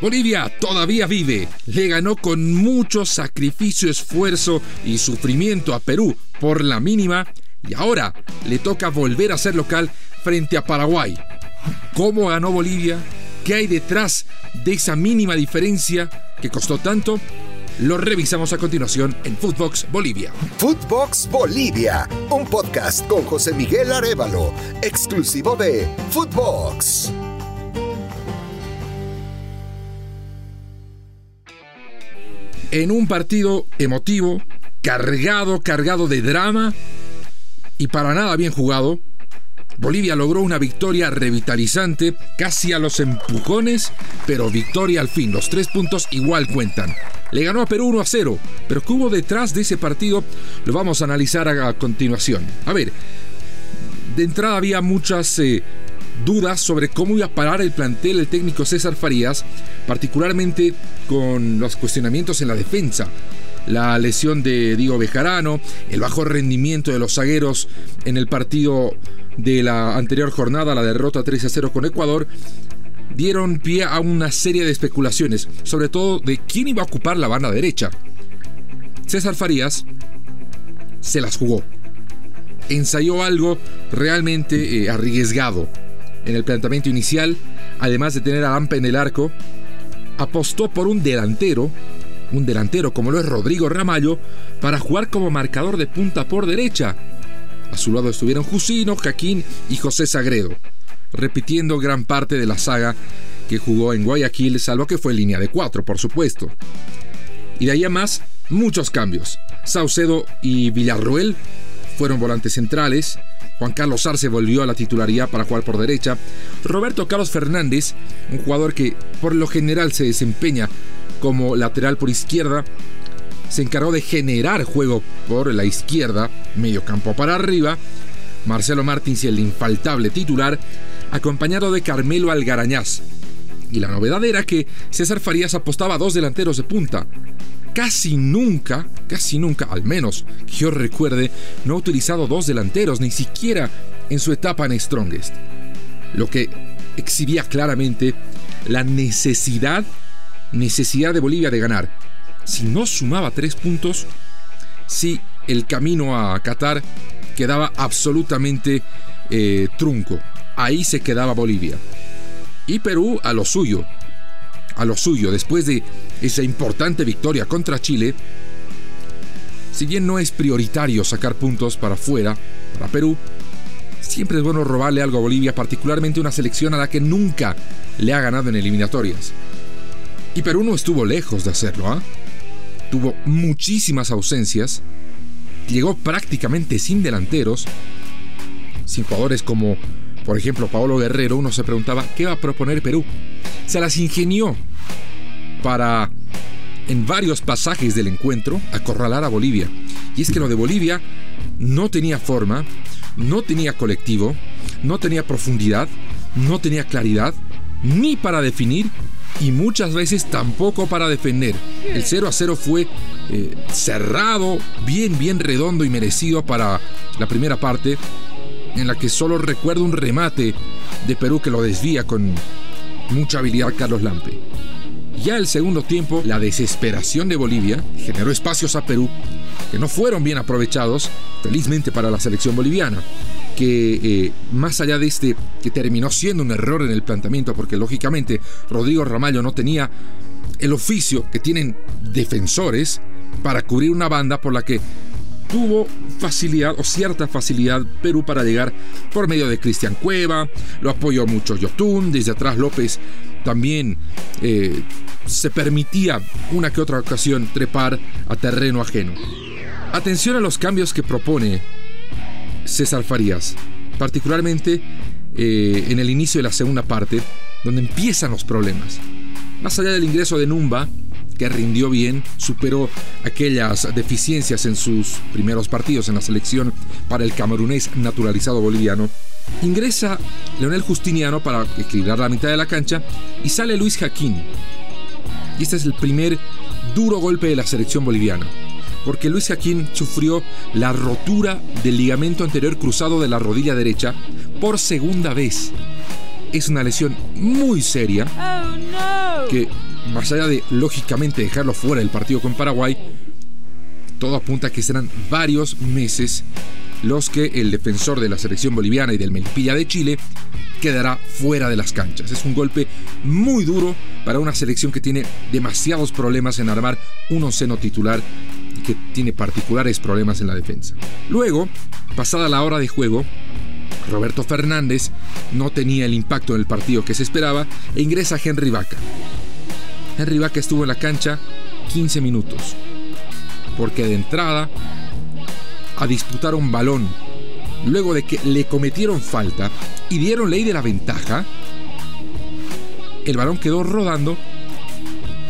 Bolivia todavía vive. Le ganó con mucho sacrificio, esfuerzo y sufrimiento a Perú por la mínima y ahora le toca volver a ser local frente a Paraguay. ¿Cómo ganó Bolivia? ¿Qué hay detrás de esa mínima diferencia que costó tanto? Lo revisamos a continuación en Footbox Bolivia. Footbox Bolivia, un podcast con José Miguel Arevalo, exclusivo de Footbox. En un partido emotivo, cargado, cargado de drama y para nada bien jugado. Bolivia logró una victoria revitalizante, casi a los empujones, pero victoria al fin. Los tres puntos igual cuentan. Le ganó a Perú 1 a 0, pero ¿qué hubo detrás de ese partido? Lo vamos a analizar a, continuación. A ver, de entrada había muchas eh, dudas sobre cómo iba a parar el plantel el técnico César Farías, particularmente con los cuestionamientos en la defensa. La lesión de Diego Bejarano, el bajo rendimiento de los zagueros en el partido de la anterior jornada, la derrota 3 a 0 con Ecuador, dieron pie a una serie de especulaciones, sobre todo de quién iba a ocupar la banda derecha. César Farías se las jugó. Ensayó algo realmente eh, arriesgado en el planteamiento inicial, además de tener a Lampa en el arco, apostó por un delantero, un delantero como lo es Rodrigo Ramallo, para jugar como marcador de punta por derecha. A su lado estuvieron Jusino, Jaquín y José Sagredo, repitiendo gran parte de la saga que jugó en Guayaquil, salvo que fue línea de cuatro, por supuesto. Y de ahí a más, muchos cambios. Saucedo y Villarruel fueron volantes centrales, Juan Carlos Arce volvió a la titularidad para jugar por derecha. Roberto Carlos Fernández, un jugador que por lo general se desempeña como lateral por izquierda, se encargó de generar juego por la izquierda, medio campo para arriba. Marcelo Martins, el infaltable titular, acompañado de Carmelo Algarañaz. Y la novedad era que César Farías apostaba a dos delanteros de punta, casi nunca, casi nunca, al menos que yo recuerde, no ha utilizado dos delanteros, ni siquiera en su etapa en Strongest. Lo que exhibía claramente la necesidad, necesidad de Bolivia de ganar. Si no sumaba tres puntos, si el camino a Qatar quedaba absolutamente eh, trunco. Ahí se quedaba Bolivia. Y Perú a lo suyo a lo suyo después de esa importante victoria contra Chile, si bien no es prioritario sacar puntos para afuera, para Perú, siempre es bueno robarle algo a Bolivia, particularmente una selección a la que nunca le ha ganado en eliminatorias. Y Perú no estuvo lejos de hacerlo, ¿ah? Tuvo muchísimas ausencias, llegó prácticamente sin delanteros, sin jugadores como, por ejemplo, Paolo Guerrero, uno se preguntaba, ¿qué va a proponer Perú? se las ingenió para, en varios pasajes del encuentro, acorralar a Bolivia. Y es que lo de Bolivia no tenía forma, no tenía colectivo, no tenía profundidad, no tenía claridad, ni para definir y muchas veces tampoco para defender. El 0 a 0 fue eh, cerrado, bien, bien redondo y merecido para la primera parte, en la que solo recuerdo un remate de Perú que lo desvía con mucha habilidad Carlos Lampe. Ya el segundo tiempo, la desesperación de Bolivia generó espacios a Perú que no fueron bien aprovechados, felizmente para la selección boliviana, que eh, más allá de este, que terminó siendo un error en el planteamiento, porque lógicamente Rodrigo Ramallo no tenía el oficio que tienen defensores para cubrir una banda por la que tuvo facilidad o cierta facilidad Perú para llegar por medio de Cristian Cueva, lo apoyó mucho Yotun, desde atrás López también eh, se permitía una que otra ocasión trepar a terreno ajeno. Atención a los cambios que propone César Farías, particularmente eh, en el inicio de la segunda parte, donde empiezan los problemas. Más allá del ingreso de Numba, que rindió bien, superó aquellas deficiencias en sus primeros partidos en la selección para el camerunés naturalizado boliviano. Ingresa Leonel Justiniano para equilibrar la mitad de la cancha y sale Luis Jaquín. Y este es el primer duro golpe de la selección boliviana, porque Luis Jaquín sufrió la rotura del ligamento anterior cruzado de la rodilla derecha por segunda vez. es una lesión muy seria oh, que más allá de lógicamente dejarlo fuera del partido con Paraguay, todo apunta a que serán varios meses los que el defensor de la selección boliviana y del Melipilla de Chile quedará fuera de las canchas. Es un golpe muy duro para una selección que tiene demasiados problemas en armar un onceno titular y que tiene particulares problemas en la defensa. Luego, pasada la hora de juego, Roberto Fernández no tenía el impacto en el partido que se esperaba e ingresa Henry Vaca. Henry Vaca estuvo en la cancha 15 minutos, porque de entrada a disputar un balón, luego de que le cometieron falta y dieron ley de la ventaja, el balón quedó rodando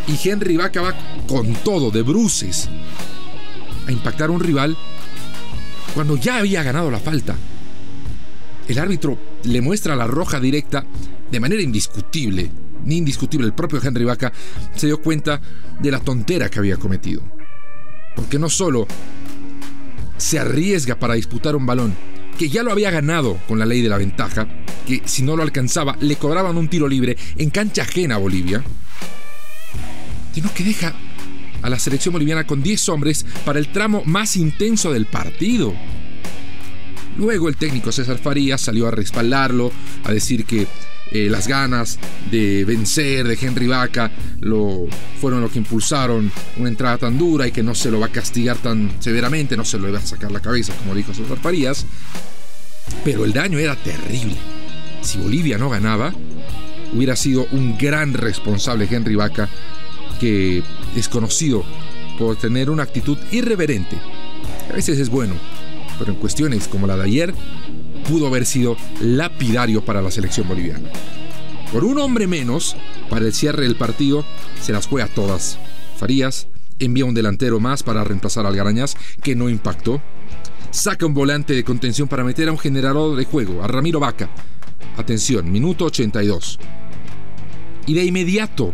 y Henry va con todo, de bruces, a impactar a un rival cuando ya había ganado la falta. El árbitro le muestra la roja directa de manera indiscutible, ni indiscutible. El propio Henry Vaca se dio cuenta de la tontera que había cometido. Porque no solo se arriesga para disputar un balón, que ya lo había ganado con la ley de la ventaja, que si no lo alcanzaba le cobraban un tiro libre en cancha ajena a Bolivia, sino que deja a la selección boliviana con 10 hombres para el tramo más intenso del partido. Luego el técnico César Farías salió a respaldarlo, a decir que eh, las ganas de vencer de Henry Vaca lo, fueron lo que impulsaron una entrada tan dura y que no se lo va a castigar tan severamente, no se lo va a sacar la cabeza, como dijo César Farías. Pero el daño era terrible. Si Bolivia no ganaba, hubiera sido un gran responsable Henry Vaca, que es conocido por tener una actitud irreverente. A veces es bueno, pero en cuestiones como la de ayer, pudo haber sido lapidario para la selección boliviana. Por un hombre menos, para el cierre del partido, se las juega todas. Farías envía un delantero más para reemplazar al Garañas, que no impactó. Saca un volante de contención para meter a un generador de juego, a Ramiro Vaca. Atención, minuto 82. Y de inmediato,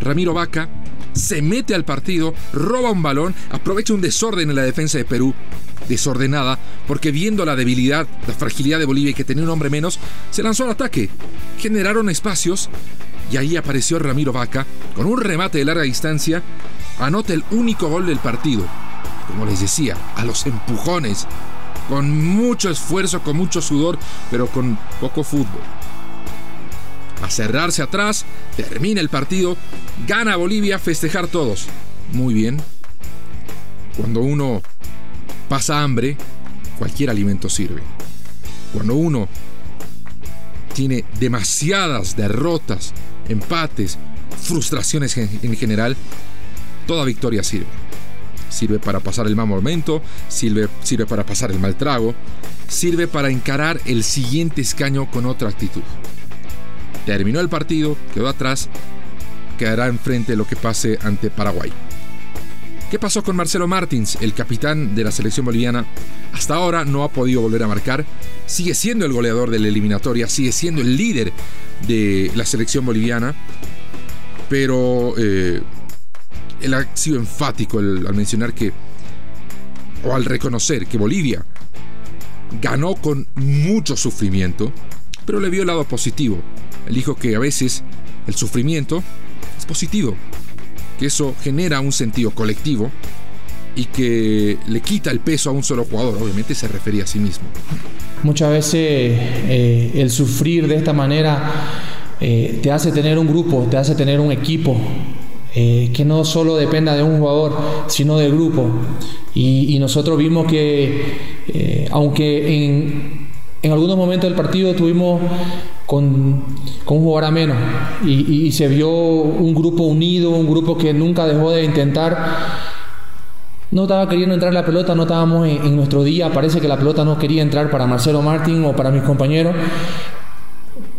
Ramiro Vaca se mete al partido, roba un balón, aprovecha un desorden en la defensa de Perú desordenada, porque viendo la debilidad, la fragilidad de Bolivia y que tenía un hombre menos, se lanzó al ataque. Generaron espacios y ahí apareció Ramiro Vaca con un remate de larga distancia, anota el único gol del partido. Como les decía, a los empujones, con mucho esfuerzo, con mucho sudor, pero con poco fútbol. A cerrarse atrás, termina el partido, gana Bolivia, festejar todos. Muy bien. Cuando uno pasa hambre, cualquier alimento sirve. Cuando uno tiene demasiadas derrotas, empates, frustraciones en general, toda victoria sirve. Sirve para pasar el mal momento, sirve, sirve para pasar el mal trago, sirve para encarar el siguiente escaño con otra actitud. Terminó el partido, quedó atrás, quedará enfrente lo que pase ante Paraguay. ¿Qué pasó con Marcelo Martins, el capitán de la selección boliviana? Hasta ahora no ha podido volver a marcar. Sigue siendo el goleador de la eliminatoria, sigue siendo el líder de la selección boliviana. Pero eh, él ha sido enfático al mencionar que, o al reconocer que Bolivia ganó con mucho sufrimiento, pero le vio el lado positivo. Él dijo que a veces el sufrimiento es positivo que eso genera un sentido colectivo y que le quita el peso a un solo jugador, obviamente se refería a sí mismo. Muchas veces eh, el sufrir de esta manera eh, te hace tener un grupo, te hace tener un equipo, eh, que no solo dependa de un jugador, sino del grupo. Y, nosotros vimos que, aunque en, en algunos momentos del partido tuvimos con, con un jugador a menos y, se vio un grupo unido, un grupo que nunca dejó de intentar. No estaba queriendo entrar la pelota, no estábamos en, nuestro día, parece que la pelota no quería entrar para Marcelo Martín o para mis compañeros,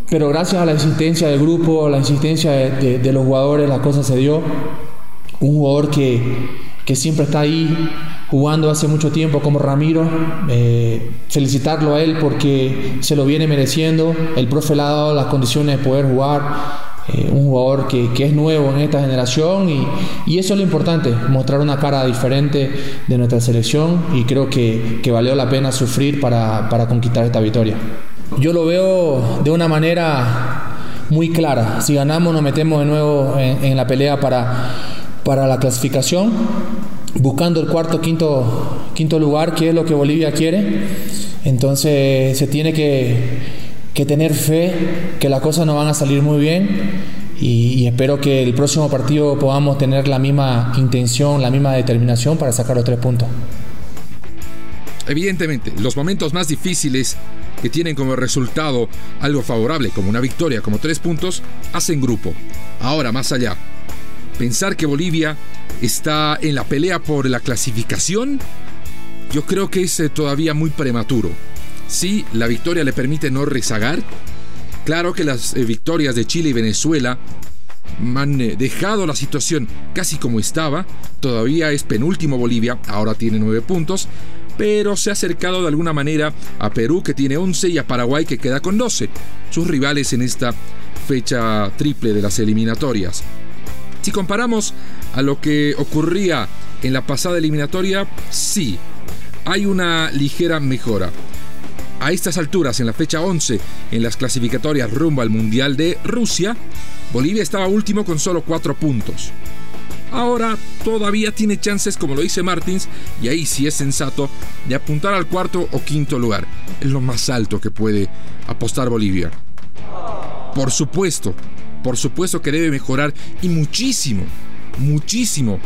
pero gracias a la insistencia del grupo, a la insistencia de, los jugadores, la cosa se dio. Un jugador que, que siempre está ahí jugando hace mucho tiempo como Ramiro. Eh, felicitarlo a él porque se lo viene mereciendo. El profe le ha dado las condiciones de poder jugar. Eh, un jugador que, que, es nuevo en esta generación y, y, eso es lo importante, mostrar una cara diferente de nuestra selección y creo que, que valió la pena sufrir para, para conquistar esta victoria. Yo lo veo de una manera muy clara. Si ganamos nos metemos de nuevo en, la pelea para, para la clasificación, buscando el cuarto, quinto, quinto lugar, que es lo que Bolivia quiere. Entonces se tiene que, tener fe que las cosas nos van a salir muy bien y, espero que el próximo partido podamos tener la misma intención, la misma determinación para sacar los tres puntos. Evidentemente, los momentos más difíciles que tienen como resultado algo favorable, como una victoria, como tres puntos, hacen grupo. Ahora, más allá, pensar que Bolivia está en la pelea por la clasificación, yo creo que es eh, todavía muy prematuro. Sí, la victoria le permite no rezagar. Claro que las eh, victorias de Chile y Venezuela han eh, dejado la situación casi como estaba. Todavía es penúltimo Bolivia, ahora tiene nueve puntos pero se ha acercado de alguna manera a Perú que tiene 11 y a Paraguay que queda con 12, sus rivales en esta fecha triple de las eliminatorias. Si comparamos a lo que ocurría en la pasada eliminatoria, sí, hay una ligera mejora. A estas alturas, en la fecha 11, en las clasificatorias rumbo al Mundial de Rusia, Bolivia estaba último con solo 4 puntos. Ahora todavía tiene chances, como lo dice Martins, y ahí sí es sensato, de apuntar al cuarto o quinto lugar. Es lo más alto que puede apostar Bolivia. Por supuesto, por supuesto que debe mejorar y muchísimo, muchísimo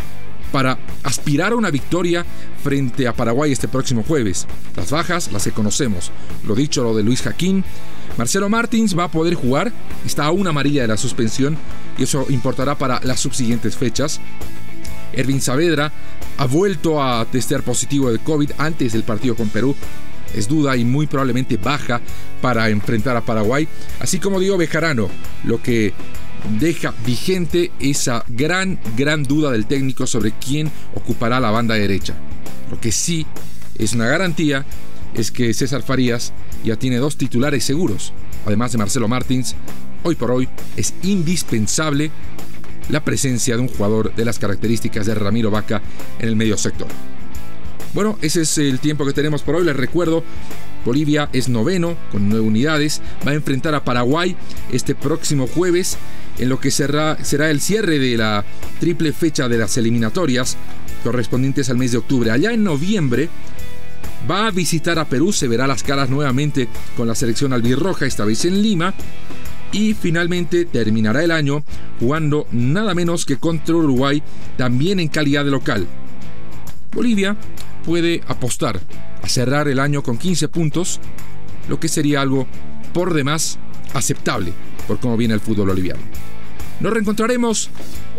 para aspirar a una victoria frente a Paraguay este próximo jueves. Las bajas las que conocemos. Lo dicho, lo de Luis Jaquín. Marcelo Martins va a poder jugar, está a una amarilla de la suspensión y eso importará para las subsiguientes fechas. Ervin Saavedra ha vuelto a testear positivo de COVID antes del partido con Perú. Es duda y muy probablemente baja para enfrentar a Paraguay, así como Diego Bejarano, lo que deja vigente esa gran, gran duda del técnico sobre quién ocupará la banda derecha. Lo que sí es una garantía es que César Farías ya tiene dos titulares seguros, además de Marcelo Martins. Hoy por hoy es indispensable la presencia de un jugador de las características de Ramiro Vaca en el medio sector. Bueno, ese es el tiempo que tenemos por hoy. Les recuerdo, Bolivia es noveno con nueve unidades. Va a enfrentar a Paraguay este próximo jueves en lo que será, será el cierre de la triple fecha de las eliminatorias correspondientes al mes de octubre. Allá en noviembre va a visitar a Perú, se verá las caras nuevamente con la selección albirroja, esta vez en Lima. Y finalmente terminará el año jugando nada menos que contra Uruguay, también en calidad de local. Bolivia puede apostar a cerrar el año con 15 puntos, lo que sería algo por demás aceptable por cómo viene el fútbol boliviano. Nos reencontraremos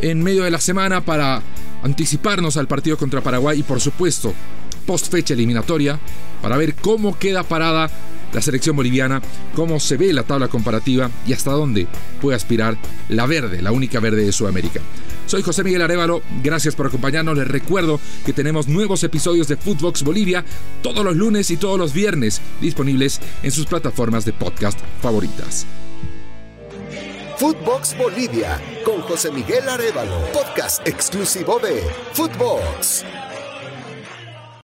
en medio de la semana para anticiparnos al partido contra Paraguay y por supuesto post fecha eliminatoria para ver cómo queda parada la selección boliviana, cómo se ve la tabla comparativa y hasta dónde puede aspirar la verde, la única verde de Sudamérica. Soy José Miguel Arevalo, gracias por acompañarnos. Les recuerdo que tenemos nuevos episodios de Footbox Bolivia todos los lunes y todos los viernes disponibles en sus plataformas de podcast favoritas. Footbox Bolivia con José Miguel Arevalo, podcast exclusivo de Footbox.